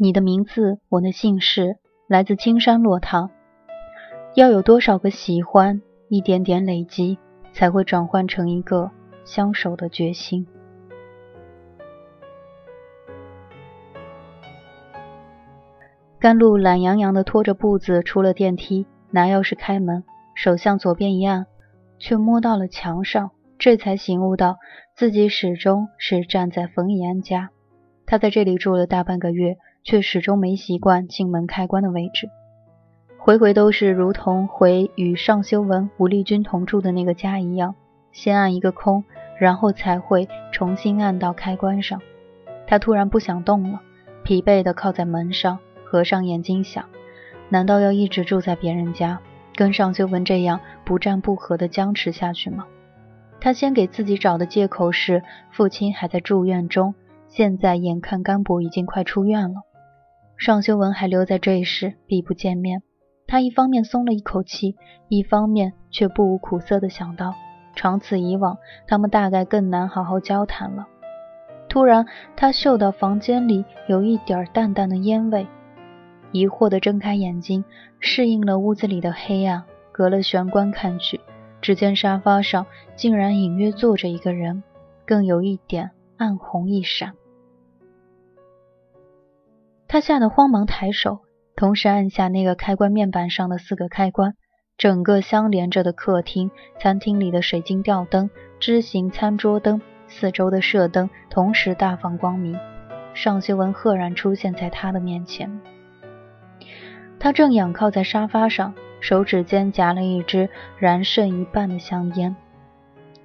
你的名字，我的姓氏。来自青山落堂，要有多少个喜欢，一点点累积，才会转换成一个相守的决心。甘露懒洋洋地拖着步子出了电梯，拿钥匙开门，手向左边一按，却摸到了墙上，这才醒悟到自己始终是站在冯以安家。他在这里住了大半个月。却始终没习惯进门开关的位置，回回都是如同回与尚修文、吴丽君同住的那个家一样，先按一个空，然后才会重新按到开关上。他突然不想动了，疲惫地靠在门上，合上眼睛想：难道要一直住在别人家，跟尚修文这样不战不和的僵持下去吗？他先给自己找的借口是父亲还在住院中，现在眼看甘博已经快出院了。尚修文还留在这时，必不见面。他一方面松了一口气，一方面却不无苦涩地想到：长此以往，他们大概更难好好交谈了。突然，他嗅到房间里有一点淡淡的烟味，疑惑地睁开眼睛，适应了屋子里的黑暗，隔了玄关看去，只见沙发上竟然隐约坐着一个人，更有一点暗红一闪。他吓得慌忙抬手，同时按下那个开关面板上的四个开关。整个相连着的客厅、餐厅里的水晶吊灯、枝形餐桌灯、四周的射灯同时大放光明。尚修文赫然出现在他的面前。他正仰靠在沙发上，手指间夹了一支燃剩一半的香烟，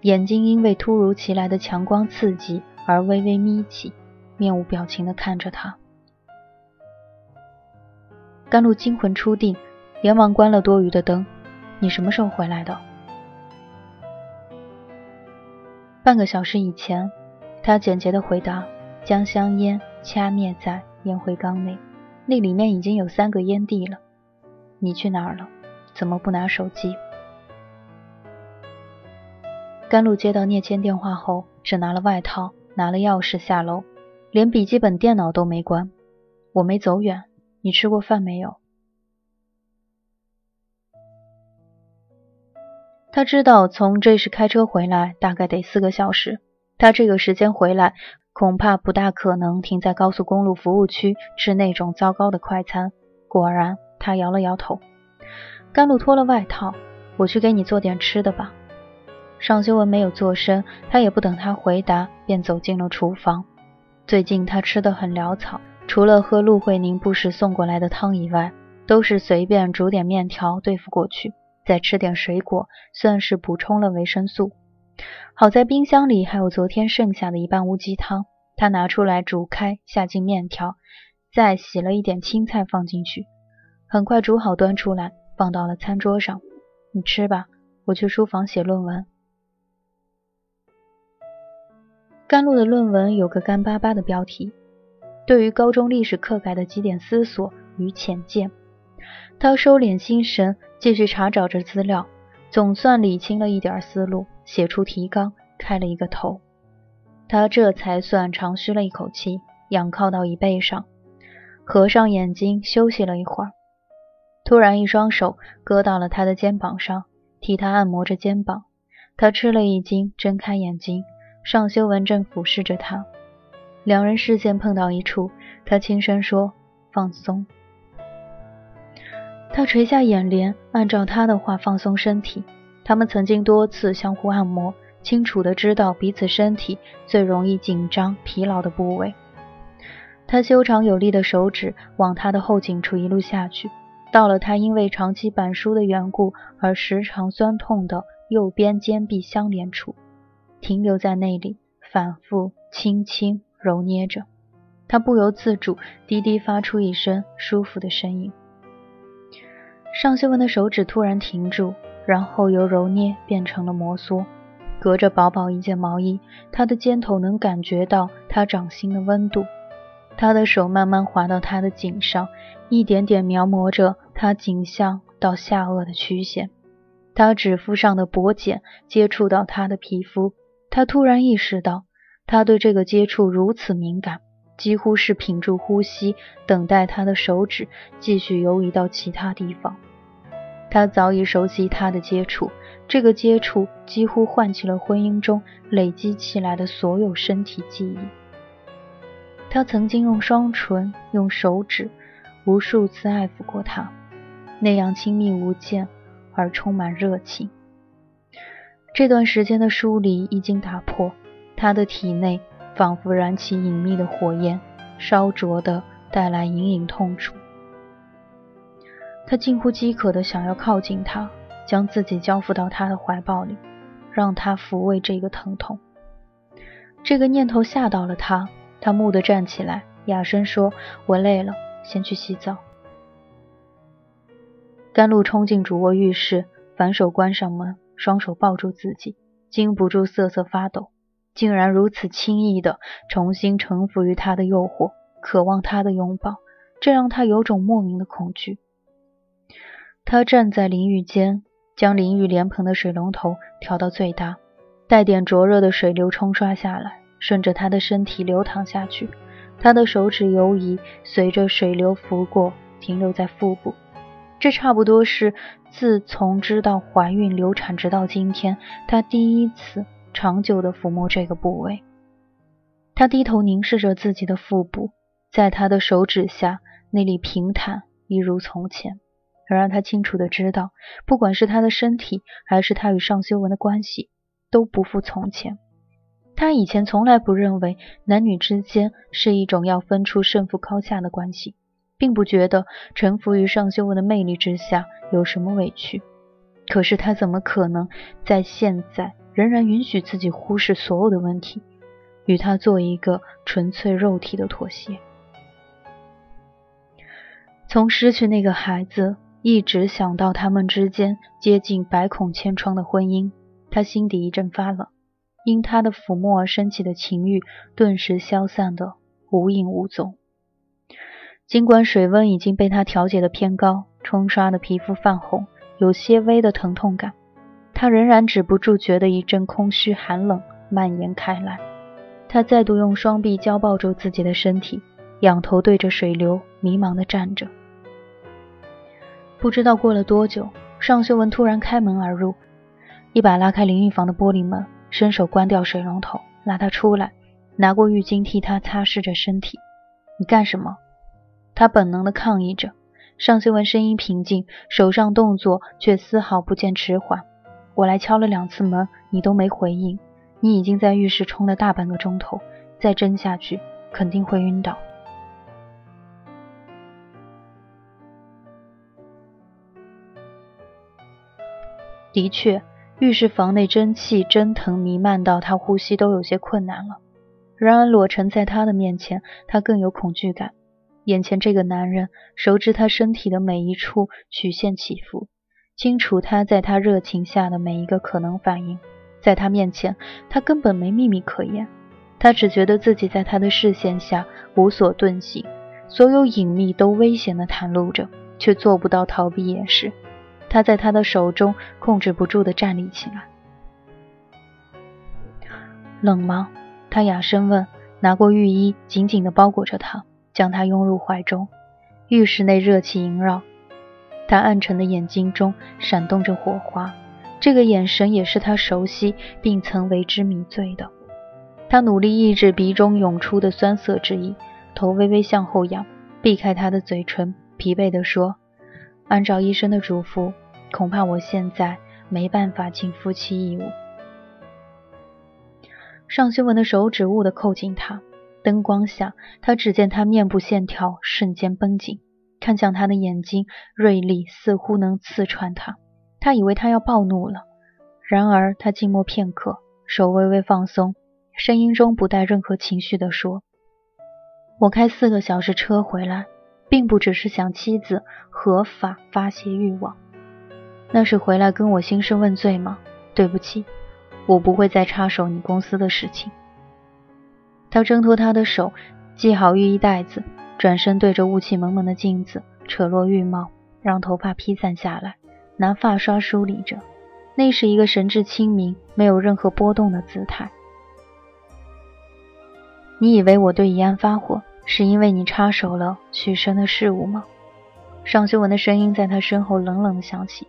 眼睛因为突如其来的强光刺激而微微眯起，面无表情地看着他。甘露惊魂初定，连忙关了多余的灯。你什么时候回来的？半个小时以前。他简洁的回答，将香烟掐灭在烟灰缸内，那里面已经有三个烟蒂了。你去哪儿了？怎么不拿手机？甘露接到聂谦电话后，只拿了外套，拿了钥匙下楼，连笔记本电脑都没关。我没走远。你吃过饭没有？他知道从这时开车回来大概得四个小时，他这个时间回来恐怕不大可能停在高速公路服务区吃那种糟糕的快餐。果然，他摇了摇头。甘露脱了外套，我去给你做点吃的吧。尚修文没有做声，他也不等他回答，便走进了厨房。最近他吃的很潦草。除了喝陆慧宁不时送过来的汤以外，都是随便煮点面条对付过去，再吃点水果，算是补充了维生素。好在冰箱里还有昨天剩下的一半乌鸡汤，他拿出来煮开，下进面条，再洗了一点青菜放进去，很快煮好端出来，放到了餐桌上。你吃吧，我去书房写论文。甘露的论文有个干巴巴的标题。对于高中历史课改的几点思索与浅见，他收敛心神，继续查找着资料，总算理清了一点思路，写出提纲，开了一个头。他这才算长吁了一口气，仰靠到椅背上，合上眼睛休息了一会儿。突然，一双手搁到了他的肩膀上，替他按摩着肩膀。他吃了一惊，睁开眼睛，尚修文正俯视着他。两人视线碰到一处，他轻声说：“放松。”他垂下眼帘，按照他的话放松身体。他们曾经多次相互按摩，清楚的知道彼此身体最容易紧张、疲劳的部位。他修长有力的手指往他的后颈处一路下去，到了他因为长期板书的缘故而时常酸痛的右边肩臂相连处，停留在那里，反复轻轻揉捏着。他不由自主低低发出一声舒服的声音。尚修文的手指突然停住，然后由揉捏变成了摩挲。隔着薄薄一件毛衣，他的肩头能感觉到他掌心的温度。他的手慢慢滑到他的颈上，一点点描摹着他颈项到下颚的曲线。他指腹上的薄茧接触到他的皮肤，他突然意识到，他对这个接触如此敏感。几乎是屏住呼吸，等待他的手指继续游移到其他地方。他早已熟悉他的接触，这个接触几乎唤起了婚姻中累积起来的所有身体记忆。他曾经用双唇、用手指无数次爱抚过他，那样亲密无间而充满热情。这段时间的疏离已经打破他的体内。仿佛燃起隐秘的火焰，烧灼的带来隐隐痛楚。他近乎饥渴的想要靠近他，将自己交付到他的怀抱里，让他抚慰这个疼痛。这个念头吓到了他，他蓦地站起来，哑声说：“我累了，先去洗澡。”甘露冲进主卧浴室，反手关上门，双手抱住自己，禁不住瑟瑟发抖。竟然如此轻易地重新臣服于他的诱惑，渴望他的拥抱，这让他有种莫名的恐惧。他站在淋浴间，将淋浴莲蓬的水龙头调到最大，带点灼热的水流冲刷下来，顺着他的身体流淌下去。他的手指游移，随着水流拂过，停留在腹部。这差不多是自从知道怀孕流产直到今天，他第一次。长久的抚摸这个部位，他低头凝视着自己的腹部，在他的手指下，那里平坦一如从前。而让他清楚的知道，不管是他的身体，还是他与尚修文的关系，都不复从前。他以前从来不认为男女之间是一种要分出胜负高下的关系，并不觉得臣服于尚修文的魅力之下有什么委屈。可是他怎么可能在现在？仍然允许自己忽视所有的问题，与他做一个纯粹肉体的妥协。从失去那个孩子，一直想到他们之间接近百孔千疮的婚姻，他心底一阵发冷。因他的抚摸而升起的情欲，顿时消散的无影无踪。尽管水温已经被他调节的偏高，冲刷的皮肤泛红，有些微的疼痛感。他仍然止不住觉得一阵空虚寒冷蔓延开来。他再度用双臂交抱住自己的身体，仰头对着水流迷茫地站着。不知道过了多久，尚修文突然开门而入，一把拉开淋浴房的玻璃门，伸手关掉水龙头，拉他出来，拿过浴巾替他擦拭着身体。你干什么？他本能地抗议着。尚修文声音平静，手上动作却丝毫不见迟缓。我来敲了两次门，你都没回应。你已经在浴室冲了大半个钟头，再蒸下去肯定会晕倒。的确，浴室房内蒸汽蒸腾弥漫到他呼吸都有些困难了。然而裸陈在他的面前，他更有恐惧感。眼前这个男人，熟知他身体的每一处曲线起伏。清楚他在他热情下的每一个可能反应，在他面前，他根本没秘密可言。他只觉得自己在他的视线下无所遁形，所有隐秘都危险地袒露着，却做不到逃避掩饰。他在他的手中控制不住地站立起来。冷吗？他哑声问，拿过浴衣紧紧地包裹着他，将他拥入怀中。浴室内热气萦绕。他暗沉的眼睛中闪动着火花，这个眼神也是他熟悉并曾为之迷醉的。他努力抑制鼻中涌出的酸涩之意，头微微向后仰，避开他的嘴唇，疲惫地说：“按照医生的嘱咐，恐怕我现在没办法尽夫妻义务。”尚修文的手指兀地扣紧他，灯光下，他只见他面部线条瞬间绷紧，看向他的眼睛锐利，似乎能刺穿他。他以为他要暴怒了，然而他静默片刻，手微微放松，声音中不带任何情绪地说：“我开四个小时车回来，并不只是想妻子合法发泄欲望，那是回来跟我兴师问罪吗？对不起。”我不会再插手你公司的事情。他挣脱他的手，系好浴衣带子，转身对着雾气蒙蒙的镜子扯落浴帽，让头发披散下来，拿发刷梳理着。那是一个神志清明、没有任何波动的姿态。你以为我对怡安发火，是因为你插手了许生的事务吗？尚修文的声音在他身后冷冷的响起。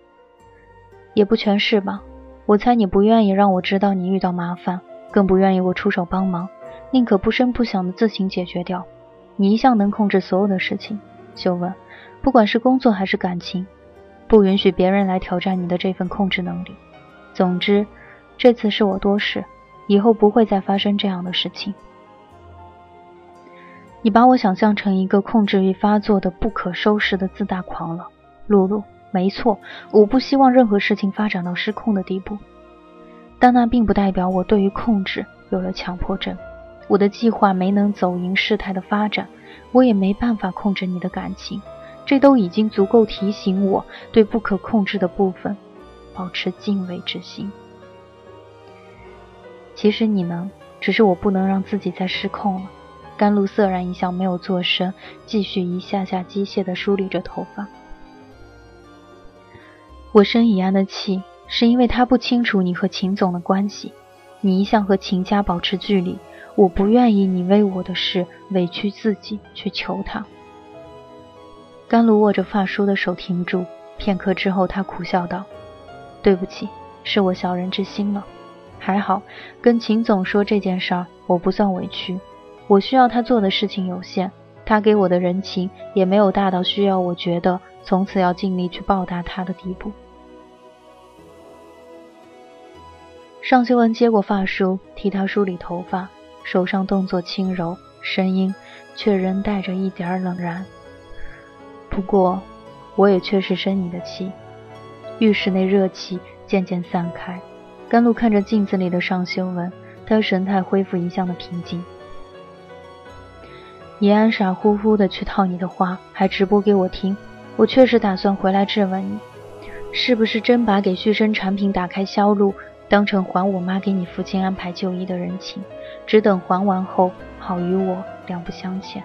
也不全是吧。我猜你不愿意让我知道你遇到麻烦，更不愿意我出手帮忙，宁可不声不响的自行解决掉。你一向能控制所有的事情，修文，不管是工作还是感情，不允许别人来挑战你的这份控制能力。总之，这次是我多事，以后不会再发生这样的事情。你把我想象成一个控制欲发作的不可收拾的自大狂了，露露。没错，我不希望任何事情发展到失控的地步，但那并不代表我对于控制有了强迫症。我的计划没能走赢事态的发展，我也没办法控制你的感情，这都已经足够提醒我对不可控制的部分保持敬畏之心。其实你能，只是我不能让自己再失控了。甘露涩然一笑，没有作声，继续一下下机械地梳理着头发。我生以安的气，是因为他不清楚你和秦总的关系。你一向和秦家保持距离，我不愿意你为我的事委屈自己去求他。甘露握着发梳的手停住，片刻之后，他苦笑道：“对不起，是我小人之心了。还好，跟秦总说这件事儿，我不算委屈。我需要他做的事情有限，他给我的人情也没有大到需要我觉得从此要尽力去报答他的地步。”尚修文接过发梳，替他梳理头发，手上动作轻柔，声音却仍带着一点冷然。不过，我也确实生你的气。浴室内热气渐渐散开，甘露看着镜子里的尚修文，他神态恢复一向的平静。怡安傻乎乎的去套你的话，还直播给我听。我确实打算回来质问你，是不是真把给旭升产品打开销路？当成还我妈给你父亲安排就医的人情，只等还完后，好与我两不相欠。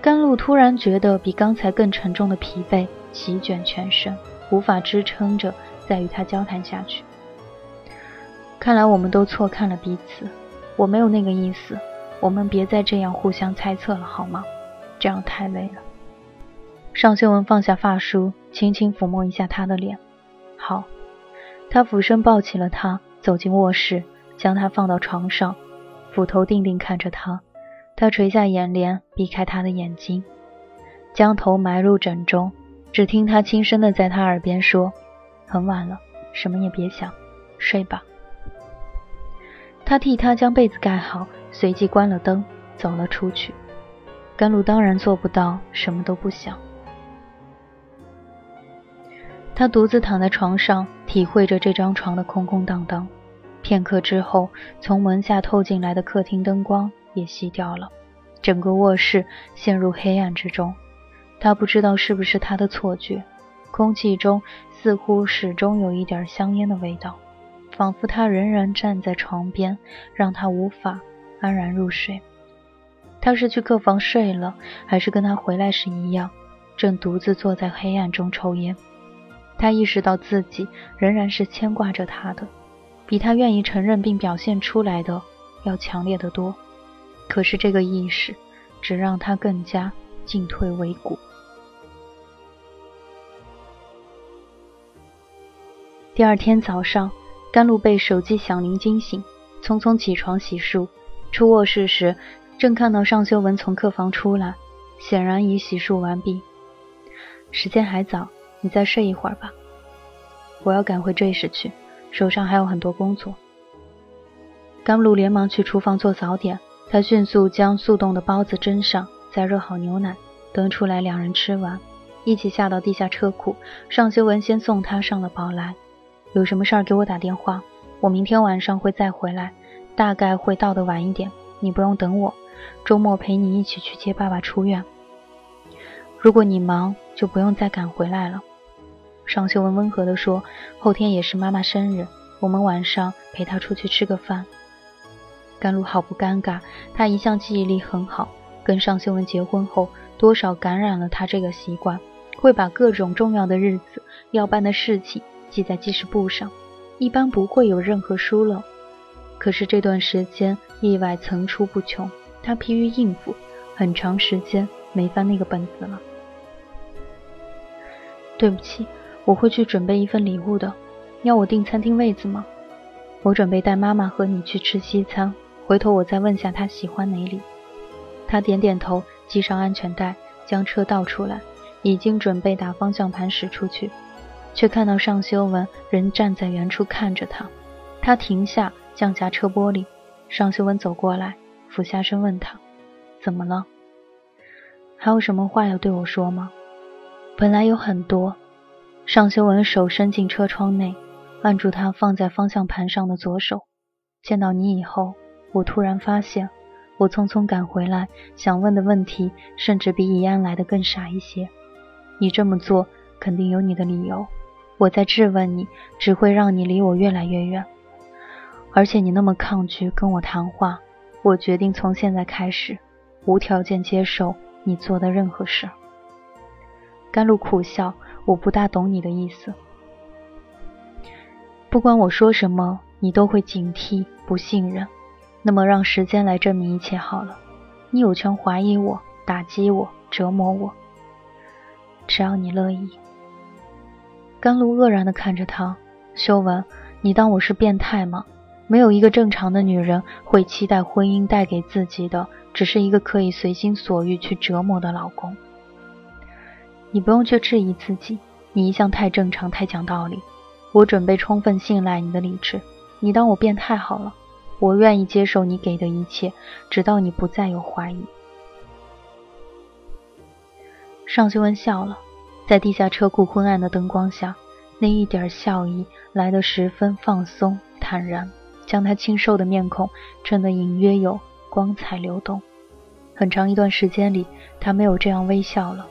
甘露突然觉得比刚才更沉重的疲惫席卷全身，无法支撑着再与他交谈下去。看来我们都错看了彼此，我没有那个意思，我们别再这样互相猜测了，好吗？这样太累了。尚修文放下发梳，轻轻抚摸一下他的脸，好。他俯身抱起了她，走进卧室，将她放到床上，斧头定定看着她。他垂下眼帘，避开他的眼睛，将头埋入枕中，只听他轻声的在她耳边说：“很晚了，什么也别想，睡吧。”他替她将被子盖好，随即关了灯，走了出去。甘露当然做不到什么都不想。他独自躺在床上，体会着这张床的空空荡荡。片刻之后，从门下透进来的客厅灯光也熄掉了，整个卧室陷入黑暗之中。他不知道是不是他的错觉，空气中似乎始终有一点香烟的味道，仿佛他仍然站在床边，让他无法安然入睡。他是去客房睡了，还是跟他回来时一样，正独自坐在黑暗中抽烟？他意识到自己仍然是牵挂着他的，比他愿意承认并表现出来的要强烈的多。可是这个意识只让他更加进退维谷。第二天早上，甘露被手机响铃惊醒，匆匆起床洗漱，出卧室时，正看到尚修文从客房出来，显然已洗漱完毕。时间还早，你再睡一会儿吧。我要赶回坠时去，手上还有很多工作。甘露连忙去厨房做早点，他迅速将速冻的包子蒸上，再热好牛奶，端出来，两人吃完，一起下到地下车库。尚修文先送他上了宝来，有什么事儿给我打电话，我明天晚上会再回来，大概会到的晚一点，你不用等我，周末陪你一起去接爸爸出院。如果你忙，就不用再赶回来了。尚秀文温和地说：“后天也是妈妈生日，我们晚上陪她出去吃个饭。”甘露好不尴尬，她一向记忆力很好，跟尚秀文结婚后，多少感染了他这个习惯，会把各种重要的日子、要办的事情记在记事簿上，一般不会有任何疏漏。可是这段时间意外层出不穷，他疲于应付，很长时间没翻那个本子了。对不起，我会去准备一份礼物的。要我订餐厅位子吗？我准备带妈妈和你去吃西餐。回头我再问下他喜欢哪里。他点点头，系上安全带，将车倒出来，已经准备打方向盘驶出去，却看到尚修文仍站在原处看着他。他停下，降下车玻璃。尚修文走过来，俯下身问他：“怎么了？还有什么话要对我说吗？”本来有很多。尚修文手伸进车窗内，按住他放在方向盘上的左手。见到你以后。我突然发现，我匆匆赶回来想问的问题，甚至比以安来的更傻一些。你这么做肯定有你的理由，我在质问你，只会让你离我越来越远。而且你那么抗拒跟我谈话，我决定从现在开始，无条件接受你做的任何事。甘露苦笑，我不大懂你的意思。不管我说什么，你都会警惕、不信任。那么，让时间来证明一切好了。你有权怀疑我、打击我、折磨我，只要你乐意。甘露愕然地看着他，修文，你当我是变态吗？没有一个正常的女人会期待婚姻带给自己的，只是一个可以随心所欲去折磨的老公。你不用去质疑自己，你一向太正常、太讲道理。我准备充分信赖你的理智，你当我变态好了。我愿意接受你给的一切，直到你不再有怀疑。尚修文笑了，在地下车库昏暗的灯光下，那一点笑意来得十分放松坦然，将他清瘦的面孔衬得隐约有光彩流动。很长一段时间里，他没有这样微笑了。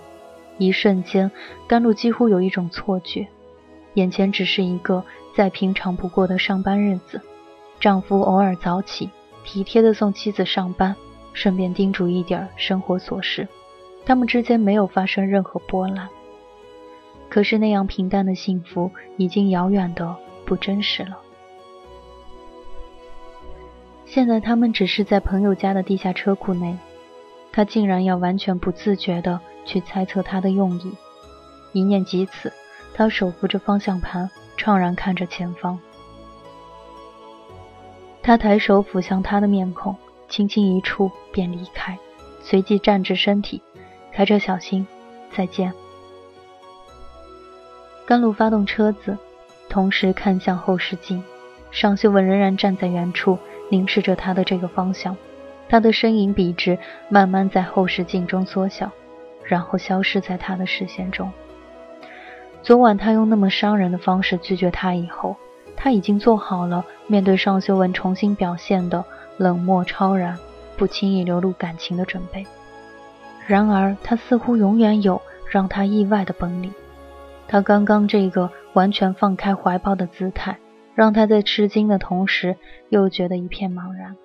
一瞬间，甘露几乎有一种错觉，眼前只是一个再平常不过的上班日子。丈夫偶尔早起，体贴地送妻子上班，顺便叮嘱一点生活琐事。他们之间没有发生任何波澜。可是那样平淡的幸福，已经遥远的不真实了。现在他们只是在朋友家的地下车库内，他竟然要完全不自觉地去猜测他的用意。一念及此，他手扶着方向盘，怅然看着前方。他抬手抚向他的面孔，轻轻一触便离开，随即站直身体，开车小心，再见。甘露发动车子，同时看向后视镜，尚秀文仍然站在原处，凝视着他的这个方向。他的身影笔直，慢慢在后视镜中缩小，然后消失在他的视线中。昨晚他用那么伤人的方式拒绝他以后。他已经做好了面对尚修文重新表现的冷漠超然、不轻易流露感情的准备。然而，他似乎永远有让他意外的本领。他刚刚这个完全放开怀抱的姿态，让他在吃惊的同时又觉得一片茫然。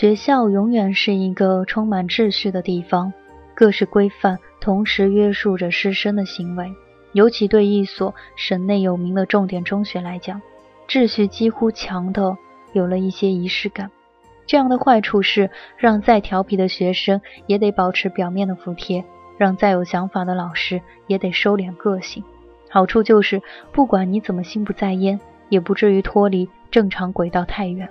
学校永远是一个充满秩序的地方，各式规范同时约束着师生的行为。尤其对一所省内有名的重点中学来讲，秩序几乎强的有了一些仪式感。这样的坏处是，让再调皮的学生也得保持表面的服帖，让再有想法的老师也得收敛个性。好处就是，不管你怎么心不在焉，也不至于脱离正常轨道太远。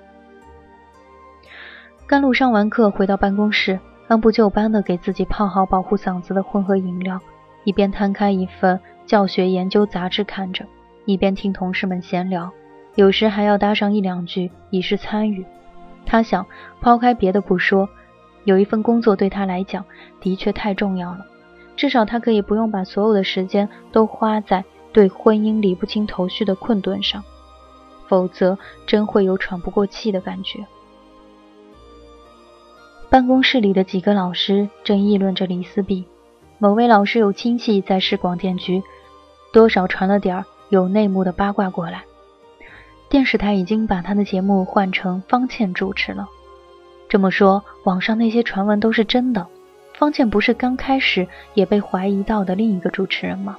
甘露上完课回到办公室，按部就班地给自己泡好保护嗓子的混合饮料，一边摊开一份教学研究杂志看着，一边听同事们闲聊，有时还要搭上一两句以示参与。他想，抛开别的不说，有一份工作对他来讲的确太重要了，至少他可以不用把所有的时间都花在对婚姻理不清头绪的困顿上，否则真会有喘不过气的感觉。办公室里的几个老师正议论着李思碧。某位老师有亲戚在市广电局，多少传了点儿有内幕的八卦过来。电视台已经把他的节目换成方倩主持了。这么说，网上那些传闻都是真的？方倩不是刚开始也被怀疑到的另一个主持人吗？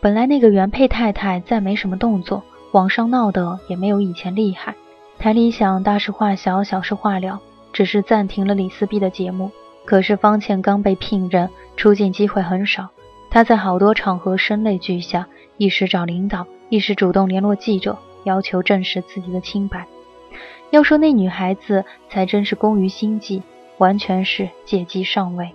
本来那个原配太太再没什么动作，网上闹的也没有以前厉害。台里想大事化小，小事化了。只是暂停了李思碧的节目，可是方倩刚被聘任，出镜机会很少。她在好多场合声泪俱下，一时找领导，一时主动联络记者，要求证实自己的清白。要说那女孩子才真是工于心计，完全是借机上位。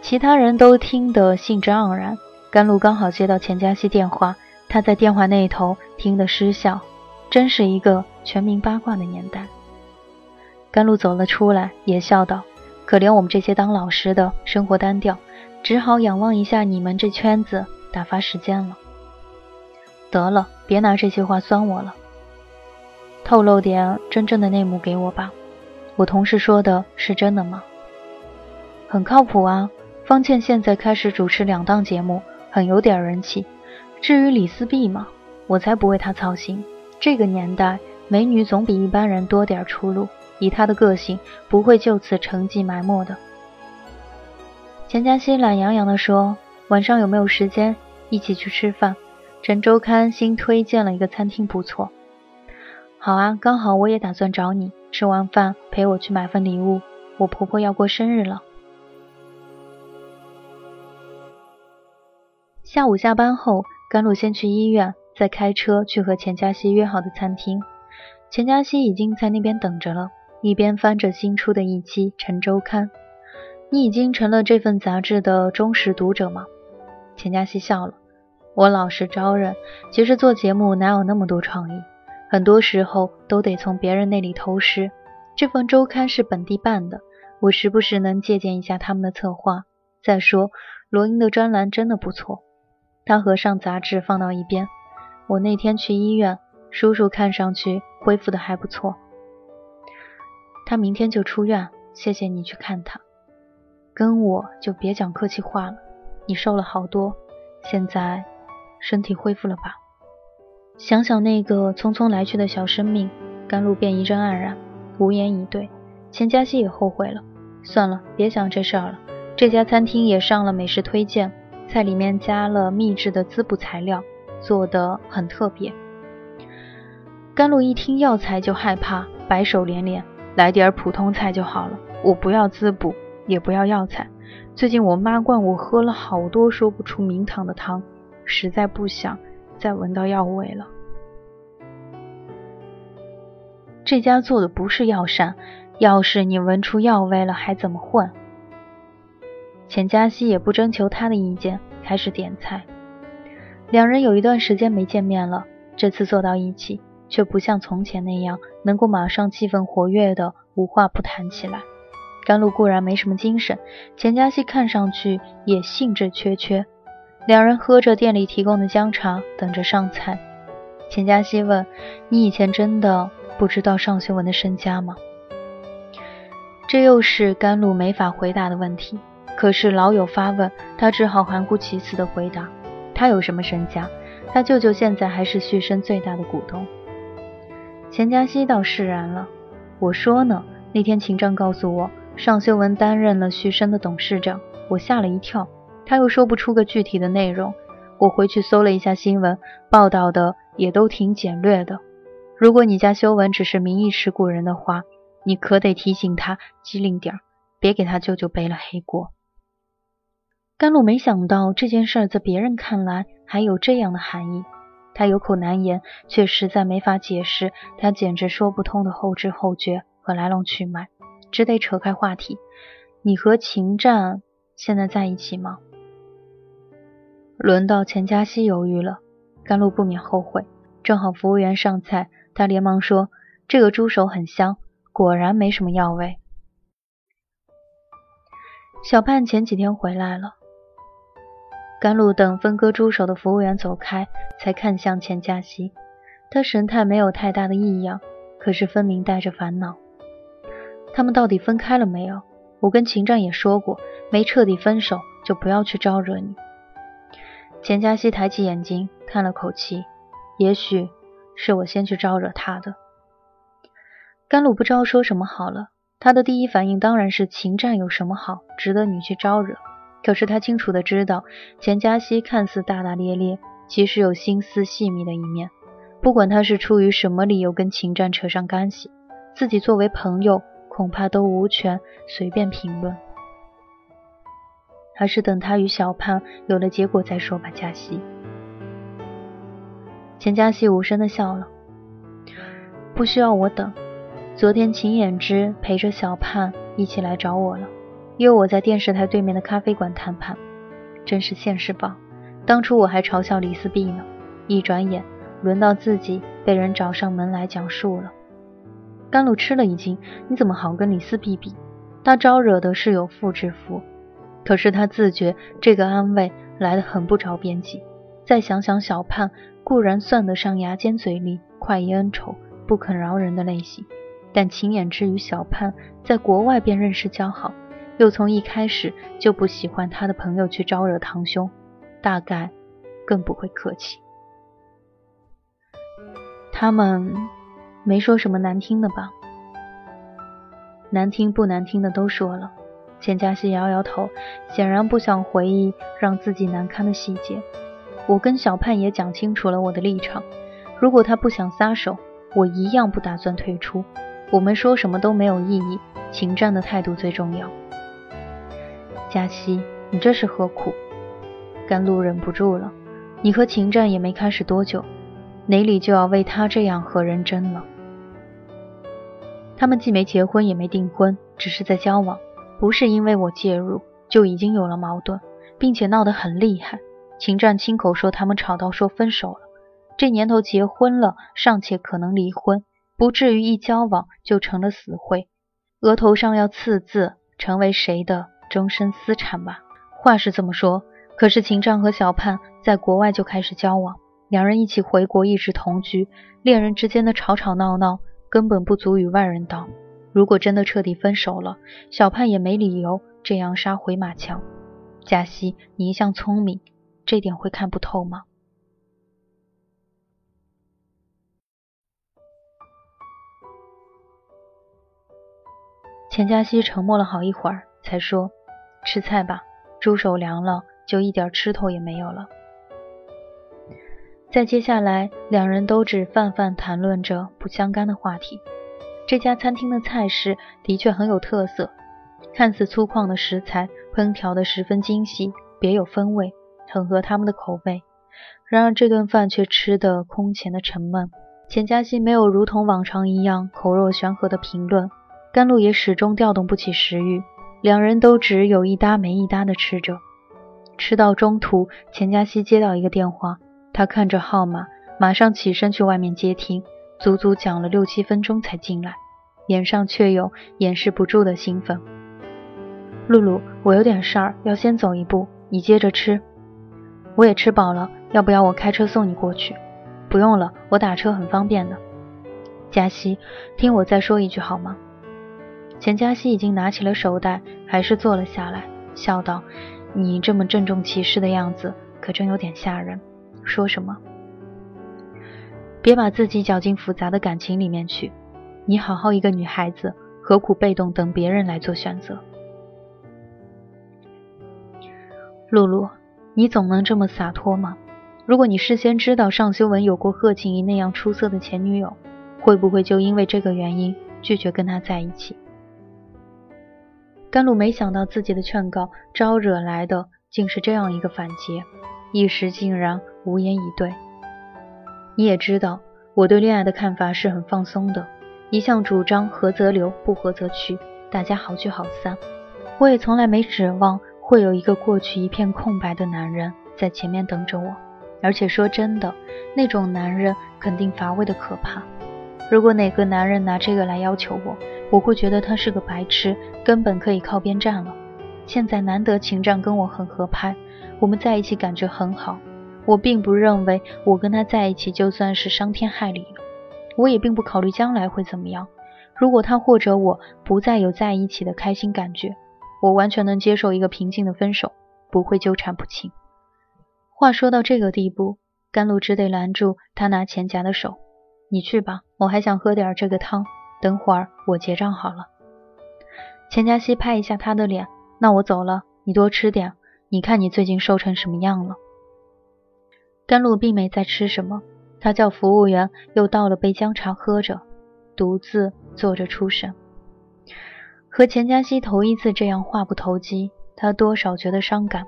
其他人都听得兴致盎然，甘露刚好接到钱嘉熙电话，他在电话那头听得失笑，真是一个全民八卦的年代。甘露走了出来，也笑道：“可怜我们这些当老师的，生活单调，只好仰望一下你们这圈子，打发时间了。”得了，别拿这些话酸我了，透露点真正的内幕给我吧。我同事说的是真的吗？很靠谱啊。方倩现在开始主持两档节目，很有点人气。至于李思碧嘛，我才不为她操心。这个年代，美女总比一般人多点出路。以他的个性，不会就此成绩埋没的。钱嘉熙懒洋洋地说：“晚上有没有时间一起去吃饭？陈周刊新推荐了一个餐厅，不错。”“好啊，刚好我也打算找你，吃完饭陪我去买份礼物，我婆婆要过生日了。”下午下班后，甘露先去医院，再开车去和钱嘉熙约好的餐厅。钱嘉熙已经在那边等着了。一边翻着新出的一期《陈周刊》，你已经成了这份杂志的忠实读者吗？钱嘉熙笑了，我老实招认，其实做节目哪有那么多创意，很多时候都得从别人那里偷师。这份周刊是本地办的，我时不时能借鉴一下他们的策划。再说罗英的专栏真的不错。他合上杂志放到一边，我那天去医院，叔叔看上去恢复的还不错。他明天就出院，谢谢你去看他。跟我就别讲客气话了。你瘦了好多，现在身体恢复了吧？想想那个匆匆来去的小生命，甘露便一阵黯然，无言以对。钱嘉熙也后悔了，算了，别想这事儿了。这家餐厅也上了美食推荐，菜里面加了秘制的滋补材料，做的很特别。甘露一听药材就害怕，白手连连。来点普通菜就好了，我不要滋补，也不要药材。最近我妈灌我喝了好多说不出名堂的汤，实在不想再闻到药味了。这家做的不是药膳，要是你闻出药味了，还怎么混？钱嘉熙也不征求他的意见，开始点菜。两人有一段时间没见面了，这次坐到一起。却不像从前那样能够马上气氛活跃的无话不谈起来。甘露固然没什么精神，钱嘉熙看上去也兴致缺缺。两人喝着店里提供的姜茶，等着上菜。钱嘉熙问：“你以前真的不知道尚修文的身家吗？”这又是甘露没法回答的问题。可是老友发问，他只好含糊其辞的回答：“他有什么身家？他舅舅现在还是旭升最大的股东。”钱嘉熙倒释然了。我说呢，那天秦章告诉我，尚修文担任了旭升的董事长，我吓了一跳。他又说不出个具体的内容。我回去搜了一下新闻，报道的也都挺简略的。如果你家修文只是名义持股人的话，你可得提醒他机灵点儿，别给他舅舅背了黑锅。甘露没想到这件事在别人看来还有这样的含义，他有口难言，却实在没法解释他简直说不通的后知后觉和来龙去脉，只得扯开话题：“你和秦战现在在一起吗？”轮到钱嘉熙犹豫了，甘露不免后悔。正好服务员上菜，他连忙说：“这个猪手很香，果然没什么药味。”小盼前几天回来了。甘露等分割猪手的服务员走开，才看向钱嘉熙。他神态没有太大的异样，可是分明带着烦恼。他们到底分开了没有？我跟秦战也说过，没彻底分手就不要去招惹你。钱嘉熙抬起眼睛，叹了口气：“也许是我先去招惹他的。”甘露不知道说什么好了。他的第一反应当然是秦战有什么好，值得你去招惹。可是他清楚的知道，钱嘉熙看似大大咧咧，其实有心思细密的一面。不管他是出于什么理由跟秦战扯上干系，自己作为朋友，恐怕都无权随便评论。还是等他与小盼有了结果再说吧。嘉熙，钱嘉熙无声的笑了，不需要我等。昨天秦衍之陪着小盼一起来找我了。约我在电视台对面的咖啡馆谈判，真是现世报。当初我还嘲笑李四碧呢，一转眼轮到自己被人找上门来讲述了。甘露吃了一惊，你怎么好跟李四碧比？他招惹的是有妇之夫，可是他自觉这个安慰来得很不着边际。再想想小盼，固然算得上牙尖嘴利、快意恩仇、不肯饶人的类型，但秦衍之与小盼在国外便认识交好。又从一开始就不喜欢他的朋友去招惹堂兄，大概更不会客气。他们没说什么难听的吧？难听不难听的都说了。钱嘉熙摇摇头，显然不想回忆让自己难堪的细节。我跟小盼也讲清楚了我的立场，如果他不想撒手，我一样不打算退出。我们说什么都没有意义，秦战的态度最重要。嘉熙，你这是何苦？甘露忍不住了。你和秦战也没开始多久，哪里就要为他这样和人争了？他们既没结婚也没订婚，只是在交往，不是因为我介入就已经有了矛盾，并且闹得很厉害。秦战亲口说他们吵到说分手了。这年头结婚了尚且可能离婚，不至于一交往就成了死灰，额头上要刺字，成为谁的？终身私产吧，话是这么说，可是秦战和小盼在国外就开始交往，两人一起回国，一直同居，恋人之间的吵吵闹闹根本不足与外人道。如果真的彻底分手了，小盼也没理由这样杀回马枪。嘉熙，你一向聪明，这点会看不透吗？钱嘉熙沉默了好一会儿，才说。吃菜吧，猪手凉了就一点吃头也没有了。再接下来，两人都只泛泛谈论着不相干的话题。这家餐厅的菜式的确很有特色，看似粗犷的食材，烹调的十分精细，别有风味，很合他们的口味。然而这顿饭却吃得空前的沉闷。钱嘉欣没有如同往常一样口若悬河的评论，甘露也始终调动不起食欲。两人都只有一搭没一搭的吃着，吃到中途，钱嘉熙接到一个电话，他看着号码，马上起身去外面接听，足足讲了六七分钟才进来，脸上却有掩饰不住的兴奋。露露，我有点事儿，要先走一步，你接着吃。我也吃饱了，要不要我开车送你过去？不用了，我打车很方便的。嘉熙，听我再说一句好吗？钱嘉熙已经拿起了手袋，还是坐了下来，笑道：“你这么郑重其事的样子，可真有点吓人。说什么？别把自己搅进复杂的感情里面去。你好好一个女孩子，何苦被动等别人来做选择？”露露，你总能这么洒脱吗？如果你事先知道尚修文有过贺静怡那样出色的前女友，会不会就因为这个原因拒绝跟他在一起？甘露没想到自己的劝告招惹来的竟是这样一个反击，一时竟然无言以对。你也知道，我对恋爱的看法是很放松的，一向主张合则留，不合则去，大家好聚好散。我也从来没指望会有一个过去一片空白的男人在前面等着我。而且说真的，那种男人肯定乏味的可怕。如果哪个男人拿这个来要求我，我会觉得他是个白痴，根本可以靠边站了。现在难得情战跟我很合拍，我们在一起感觉很好。我并不认为我跟他在一起就算是伤天害理，我也并不考虑将来会怎么样。如果他或者我不再有在一起的开心感觉，我完全能接受一个平静的分手，不会纠缠不清。话说到这个地步，甘露只得拦住他拿钱夹的手：“你去吧，我还想喝点这个汤，等会儿我结账好了。”钱嘉熙拍一下他的脸：“那我走了，你多吃点。你看你最近瘦成什么样了。”甘露并没在吃什么，他叫服务员又倒了杯姜茶喝着，独自坐着出神。和钱嘉熙头一次这样话不投机，他多少觉得伤感。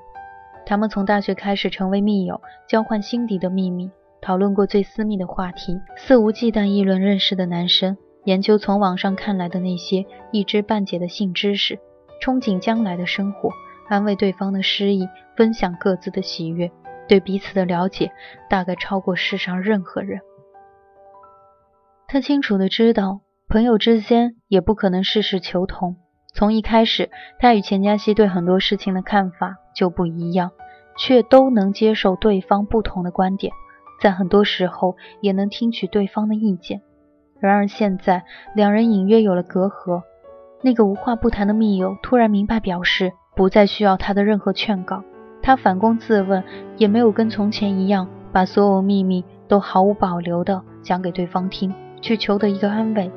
他们从大学开始成为密友，交换心底的秘密，讨论过最私密的话题，肆无忌惮议论认识的男生，研究从网上看来的那些一知半解的性知识，憧憬将来的生活，安慰对方的失意，分享各自的喜悦，对彼此的了解大概超过世上任何人。他清楚的知道，朋友之间也不可能事事求同。从一开始，他与钱嘉熙对很多事情的看法就不一样，却都能接受对方不同的观点，在很多时候也能听取对方的意见。然而现在，两人隐约有了隔阂。那个无话不谈的密友突然明白表示，不再需要他的任何劝告。他反躬自问，也没有跟从前一样，把所有秘密都毫无保留地讲给对方听，去求得一个安慰。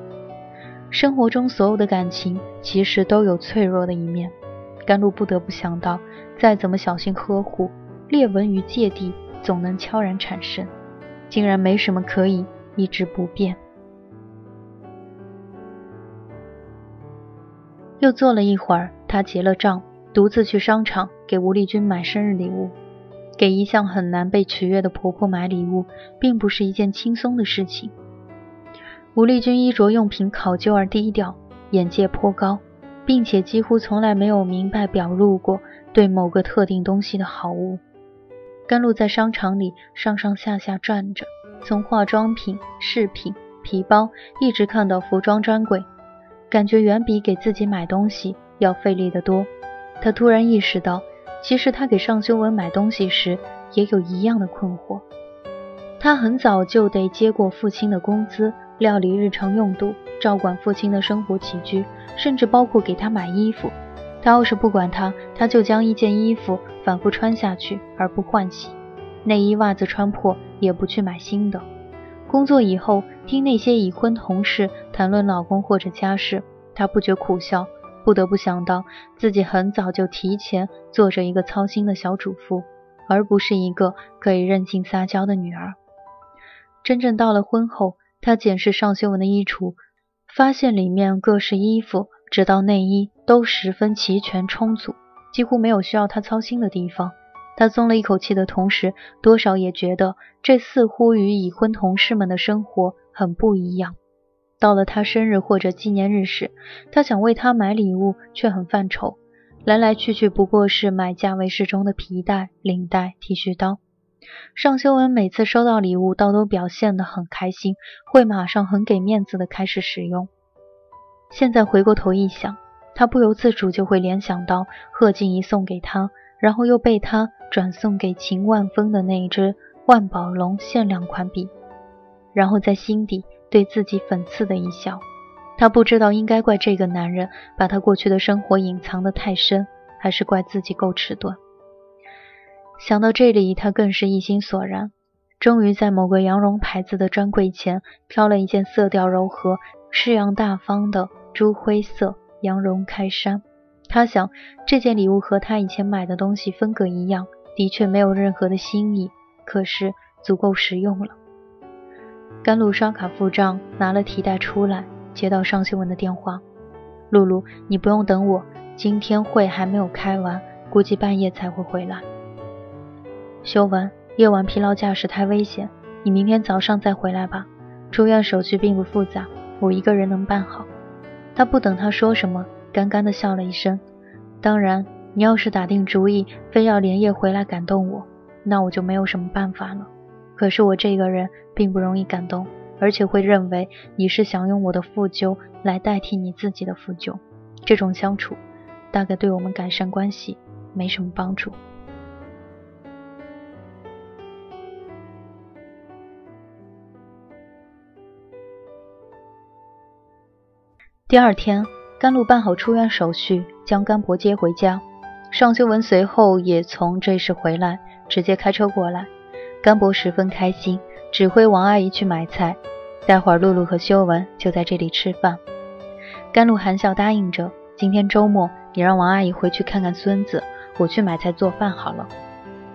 生活中所有的感情其实都有脆弱的一面，甘露不得不想到，再怎么小心呵护，裂纹与芥蒂总能悄然产生，竟然没什么可以一直不变。又坐了一会儿，他结了账，独自去商场给吴丽君买生日礼物。给一向很难被取悦的婆婆买礼物，并不是一件轻松的事情。吴丽君衣着用品考究而低调，眼界颇高，并且几乎从来没有明白表露过对某个特定东西的好恶。甘露在商场里上上下下转着，从化妆品、饰品、皮包，一直看到服装专柜，感觉远比给自己买东西要费力得多。他突然意识到，其实他给尚修文买东西时也有一样的困惑。他很早就得接过父亲的工资。料理日常用度，照管父亲的生活起居，甚至包括给他买衣服。他要是不管他，他就将一件衣服反复穿下去而不换洗，内衣袜子穿破也不去买新的。工作以后，听那些已婚同事谈论老公或者家事，她不觉苦笑，不得不想到自己很早就提前做着一个操心的小主妇，而不是一个可以任性撒娇的女儿。真正到了婚后。他检视尚修文的衣橱，发现里面各式衣服，直到内衣都十分齐全充足，几乎没有需要他操心的地方。他松了一口气的同时，多少也觉得这似乎与已婚同事们的生活很不一样。到了他生日或者纪念日时，他想为他买礼物，却很犯愁，来来去去不过是买价位适中的皮带、领带、剃须刀。尚修文每次收到礼物，倒都表现得很开心，会马上很给面子的开始使用。现在回过头一想，他不由自主就会联想到贺静怡送给他，然后又被他转送给秦万峰的那一支万宝龙限量款笔，然后在心底对自己讽刺的一笑。他不知道应该怪这个男人把他过去的生活隐藏得太深，还是怪自己够迟钝。想到这里，他更是一心索然。终于在某个羊绒牌子的专柜前挑了一件色调柔和、式样大方的朱灰色羊绒开衫。他想，这件礼物和他以前买的东西风格一样，的确没有任何的新意，可是足够实用了。甘露刷卡付账，拿了提袋出来，接到尚修文的电话：“露露，你不用等我，今天会还没有开完，估计半夜才会回来。”修文，夜晚疲劳驾驶太危险，你明天早上再回来吧。出院手续并不复杂，我一个人能办好。他不等他说什么，干干的笑了一声。当然，你要是打定主意非要连夜回来感动我，那我就没有什么办法了。可是我这个人并不容易感动，而且会认为你是想用我的负疚来代替你自己的负疚。这种相处，大概对我们改善关系没什么帮助。第二天，甘露办好出院手续，将甘博接回家。尚修文随后也从这时回来，直接开车过来。甘博十分开心，指挥王阿姨去买菜。待会儿露露和修文就在这里吃饭。甘露含笑答应着：“今天周末，你让王阿姨回去看看孙子，我去买菜做饭好了。”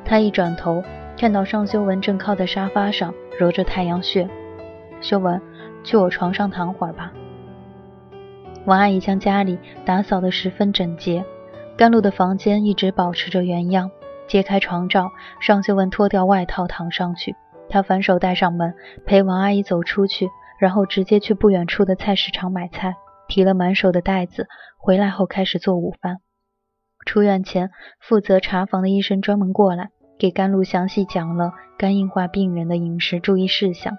他一转头，看到尚修文正靠在沙发上揉着太阳穴。修文，去我床上躺会儿吧。王阿姨将家里打扫得十分整洁，甘露的房间一直保持着原样。揭开床罩，尚秀文脱掉外套躺上去，她反手带上门，陪王阿姨走出去，然后直接去不远处的菜市场买菜，提了满手的袋子。回来后开始做午饭。出院前，负责查房的医生专门过来，给甘露详细讲了肝硬化病人的饮食注意事项。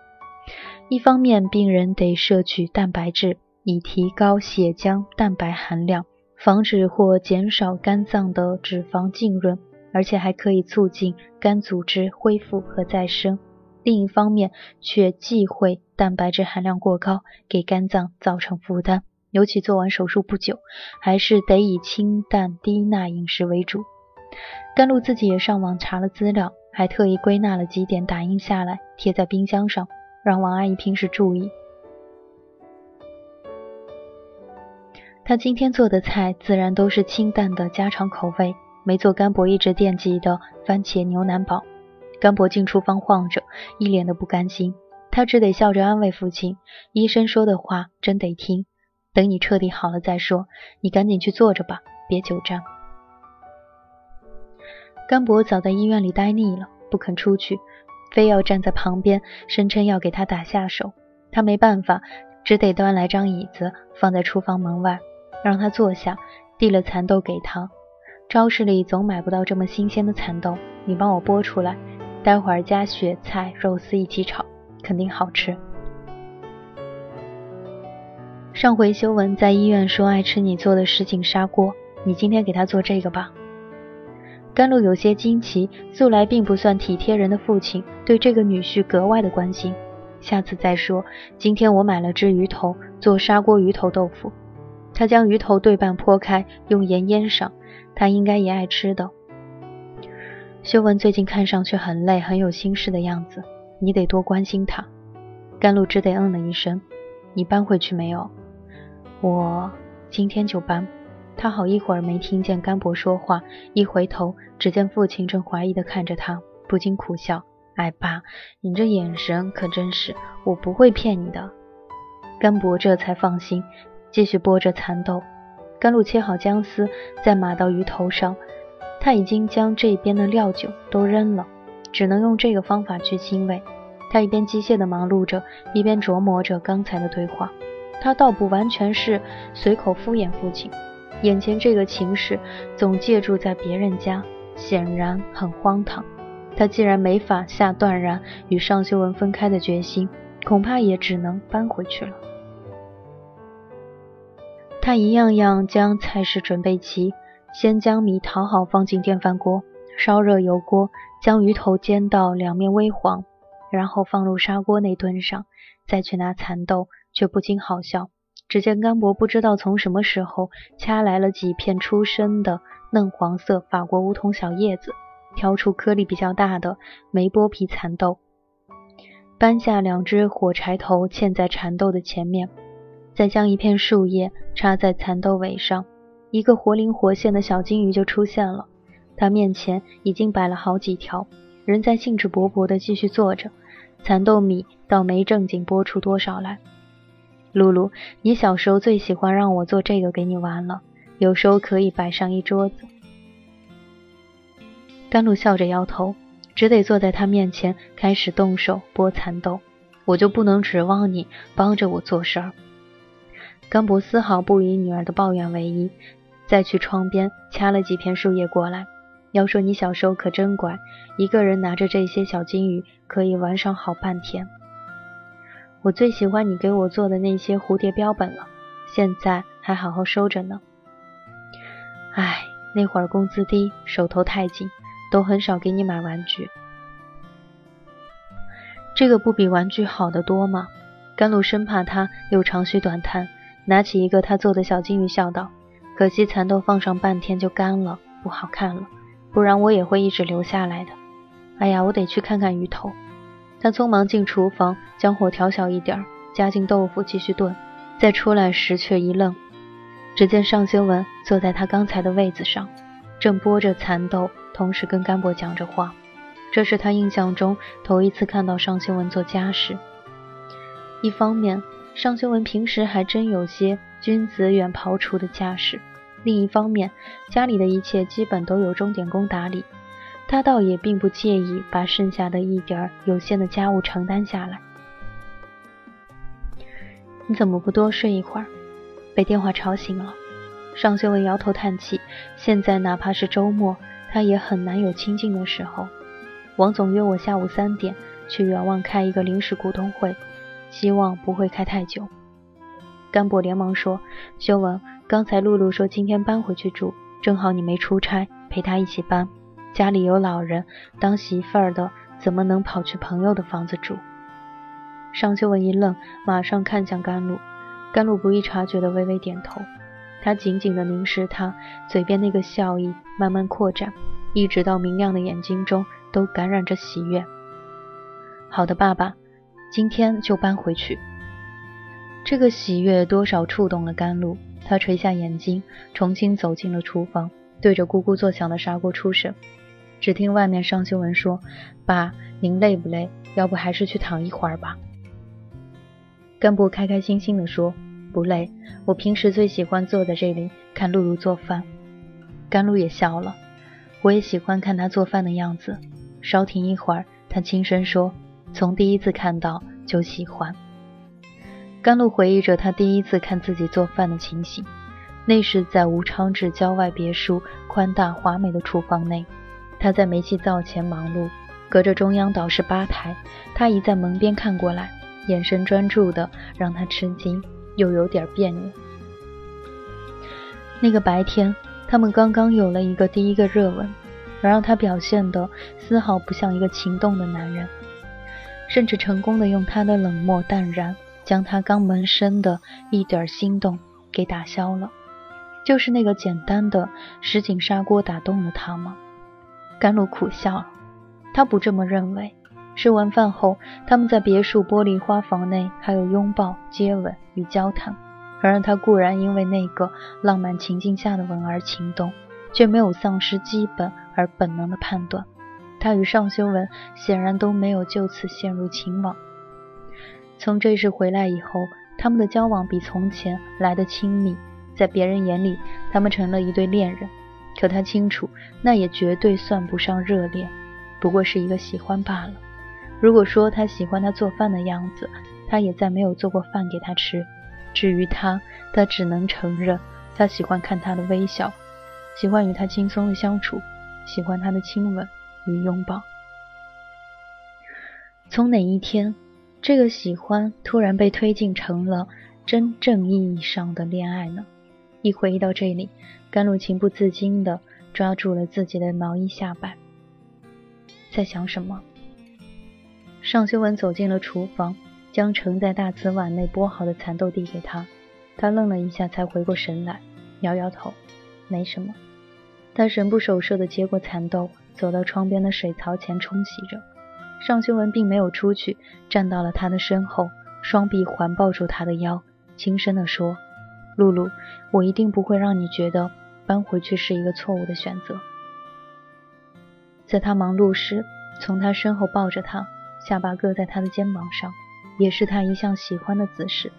一方面，病人得摄取蛋白质。以提高血浆蛋白含量，防止或减少肝脏的脂肪浸润，而且还可以促进肝组织恢复和再生。另一方面，却忌讳蛋白质含量过高，给肝脏造成负担。尤其做完手术不久，还是得以清淡低钠饮食为主。甘露自己也上网查了资料，还特意归纳了几点，打印下来贴在冰箱上，让王阿姨平时注意。他今天做的菜自然都是清淡的家常口味，没做甘博一直惦记的番茄牛腩煲。甘博进厨房晃着，一脸的不甘心。他只得笑着安慰父亲：“医生说的话真得听，等你彻底好了再说。你赶紧去坐着吧，别久站。”甘博早在医院里待腻了，不肯出去，非要站在旁边，声称要给他打下手。他没办法，只得端来张椅子放在厨房门外。让他坐下，递了蚕豆给他。超市里总买不到这么新鲜的蚕豆，你帮我剥出来，待会儿加雪菜、肉丝一起炒，肯定好吃。上回修文在医院说爱吃你做的什锦砂锅，你今天给他做这个吧。甘露有些惊奇，素来并不算体贴人的父亲对这个女婿格外的关心。下次再说，今天我买了只鱼头，做砂锅鱼头豆腐。他将鱼头对半剖开，用盐腌上。他应该也爱吃的。修文最近看上去很累，很有心事的样子，你得多关心他。甘露只得嗯了一声。你搬回去没有？我今天就搬。他好一会儿没听见甘博说话，一回头，只见父亲正怀疑地看着他，不禁苦笑：“哎，爸，你这眼神可真是……我不会骗你的。”甘博这才放心。继续剥着蚕豆，甘露切好姜丝，再码到鱼头上。他已经将这边的料酒都扔了，只能用这个方法去腥味。他一边机械地忙碌着，一边琢磨着刚才的对话。他倒不完全是随口敷衍父亲，眼前这个情势总借住在别人家，显然很荒唐。他既然没法下断然与尚修文分开的决心，恐怕也只能搬回去了。他一样样将菜式准备齐，先将米淘好放进电饭锅，烧热油锅，将鱼头煎到两面微黄，然后放入砂锅内炖上，再去拿蚕豆，却不禁好笑。只见甘博不知道从什么时候掐来了几片出生的嫩黄色法国梧桐小叶子，挑出颗粒比较大的没剥皮蚕豆，搬下两只火柴头嵌在蚕豆的前面。再将一片树叶插在蚕豆尾上，一个活灵活现的小金鱼就出现了。他面前已经摆了好几条，仍在兴致勃勃地继续做着。蚕豆米倒没正经拨出多少来。露露，你小时候最喜欢让我做这个给你玩了，有时候可以摆上一桌子。甘露笑着摇头，只得坐在他面前开始动手剥蚕豆。我就不能指望你帮着我做事儿。甘博丝毫不以女儿的抱怨为意，再去窗边掐了几片树叶过来。要说你小时候可真乖，一个人拿着这些小金鱼可以玩上好半天。我最喜欢你给我做的那些蝴蝶标本了，现在还好好收着呢。唉，那会儿工资低，手头太紧，都很少给你买玩具。这个不比玩具好得多吗？甘露生怕他又长吁短叹，拿起一个他做的小金鱼，笑道：“可惜蚕豆放上半天就干了，不好看了。不然我也会一直留下来的。哎呀，我得去看看鱼头。”他匆忙进厨房，将火调小一点，加进豆腐继续炖。再出来时却一愣，只见尚修文坐在他刚才的位子上，正剥着蚕豆，同时跟甘博讲着话。这是他印象中头一次看到尚修文做家事。一方面，尚修文平时还真有些君子远庖厨的架势；另一方面，家里的一切基本都由钟点工打理，他倒也并不介意把剩下的一点儿有限的家务承担下来。你怎么不多睡一会儿？被电话吵醒了。尚修文摇头叹气，现在哪怕是周末，他也很难有清静的时候。王总约我下午三点去远望开一个临时股东会，希望不会开太久。甘博连忙说：“修文，刚才露露说今天搬回去住，正好你没出差，陪她一起搬。家里有老人，当媳妇儿的怎么能跑去朋友的房子住？”尚修文一愣，马上看向甘露。甘露不易察觉的微微点头，他紧紧地凝视他，嘴边那个笑意慢慢扩展，一直到明亮的眼睛中。都感染着喜悦。好的，爸爸，今天就搬回去。这个喜悦多少触动了甘露，他垂下眼睛，重新走进了厨房，对着咕咕作响的砂锅出声。只听外面尚修文说：“爸，您累不累？要不还是去躺一会儿吧。”甘布开开心心地说：“不累，我平时最喜欢坐在这里看露露做饭。”甘露也笑了，我也喜欢看她做饭的样子。稍停一会儿，他轻声说：“从第一次看到就喜欢。”甘露回忆着他第一次看自己做饭的情形，那是在吴昌志郊外别墅宽大华美的厨房内，他在煤气灶前忙碌，隔着中央岛式吧台，他一在门边看过来，眼神专注的让他吃惊，又有点别扭。那个白天，他们刚刚有了一个第一个热吻。而让他表现的丝毫不像一个情动的男人，甚至成功的用他的冷漠淡然，将他刚萌生的一点心动给打消了。就是那个简单的石井砂锅打动了他吗？甘露苦笑了，他不这么认为。吃完饭后，他们在别墅玻璃花房内还有拥抱、接吻与交谈，然而他固然因为那个浪漫情境下的吻而情动。却没有丧失基本而本能的判断，他与尚修文显然都没有就此陷入情网。从这事回来以后，他们的交往比从前来的亲密，在别人眼里，他们成了一对恋人。可他清楚，那也绝对算不上热恋，不过是一个喜欢罢了。如果说他喜欢他做饭的样子，他也再没有做过饭给他吃。至于他，他只能承认，他喜欢看他的微笑。喜欢与他轻松的相处，喜欢他的亲吻与拥抱。从哪一天，这个喜欢突然被推进成了真正意义上的恋爱呢？一回忆到这里，甘露情不自禁地抓住了自己的毛衣下摆。在想什么？尚修文走进了厨房，将盛在大瓷碗内剥好的蚕豆递给他。他愣了一下，才回过神来，摇摇头。没什么，他神不守舍地接过蚕豆，走到窗边的水槽前冲洗着。尚修文并没有出去，站到了他的身后，双臂环抱住他的腰，轻声地说：“露露，我一定不会让你觉得搬回去是一个错误的选择。”在他忙碌时，从他身后抱着他，下巴搁在他的肩膀上，也是他一向喜欢的姿势。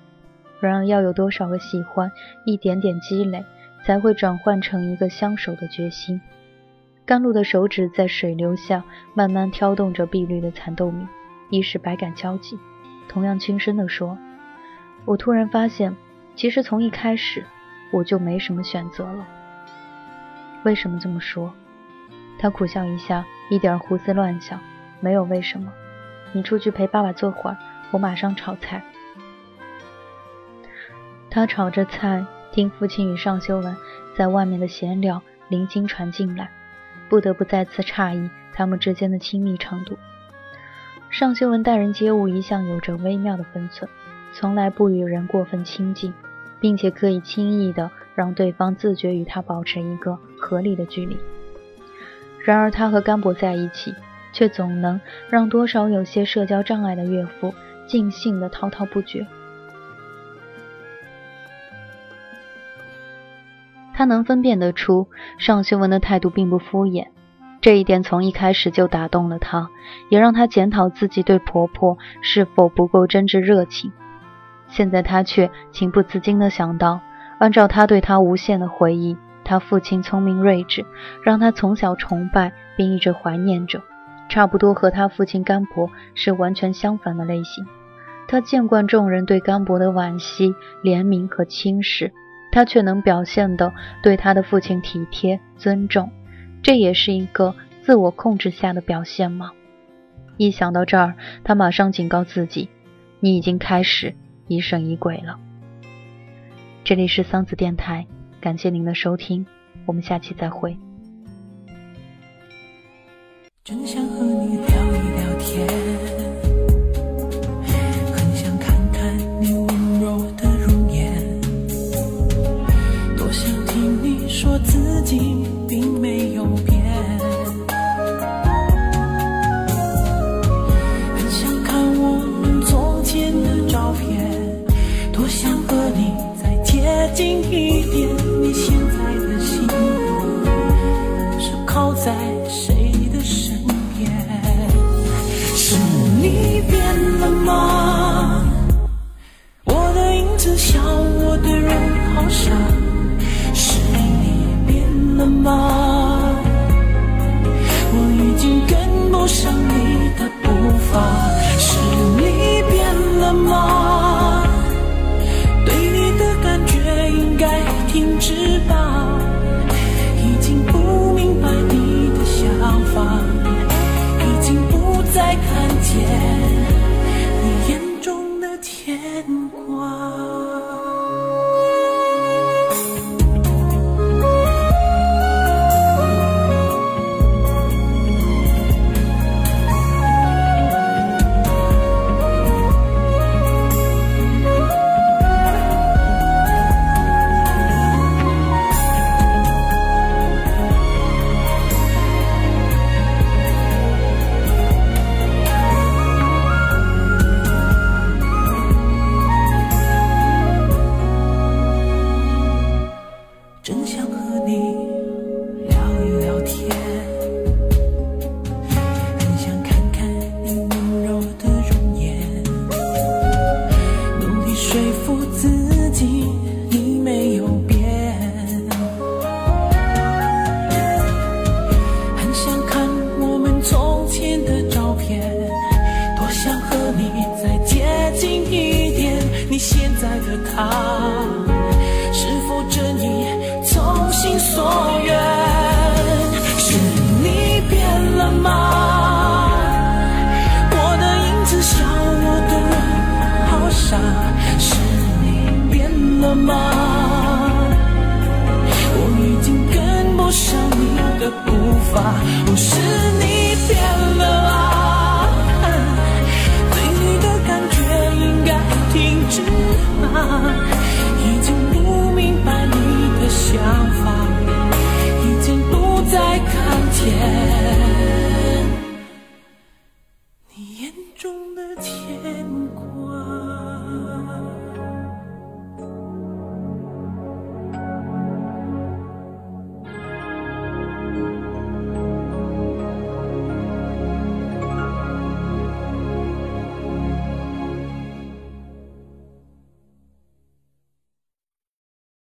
然而，要有多少个喜欢，一点点积累，才会转换成一个相守的决心。甘露的手指在水流下慢慢挑动着碧绿的蚕豆米，一时百感交集。同样轻声地说：“我突然发现，其实从一开始我就没什么选择了。为什么这么说？”他苦笑一下，一点胡思乱想，没有为什么。你出去陪爸爸坐会儿，我马上炒菜。他炒着菜，听父亲与尚修文在外面的闲聊，零星传进来，不得不再次诧异他们之间的亲密程度。尚修文待人接物一向有着微妙的分寸，从来不与人过分亲近，并且可以轻易的让对方自觉与他保持一个合理的距离。然而，他和甘博在一起，却总能让多少有些社交障碍的岳父尽兴的滔滔不绝。他能分辨得出尚修文的态度并不敷衍。这一点从一开始就打动了他，也让他检讨自己对婆婆是否不够真挚热情。现在他却情不自禁地想到，按照他对他无限的回忆，他父亲聪明睿智，让他从小崇拜并一直怀念着，差不多和他父亲甘伯是完全相反的类型。他见惯众人对甘伯的惋惜、怜悯和轻视，他却能表现的对他的父亲体贴、尊重。这也是一个自我控制下的表现吗？一想到这儿，他马上警告自己：“你已经开始疑神疑鬼了。”这里是桑子电台，感谢您的收听，我们下期再会。真想和你聊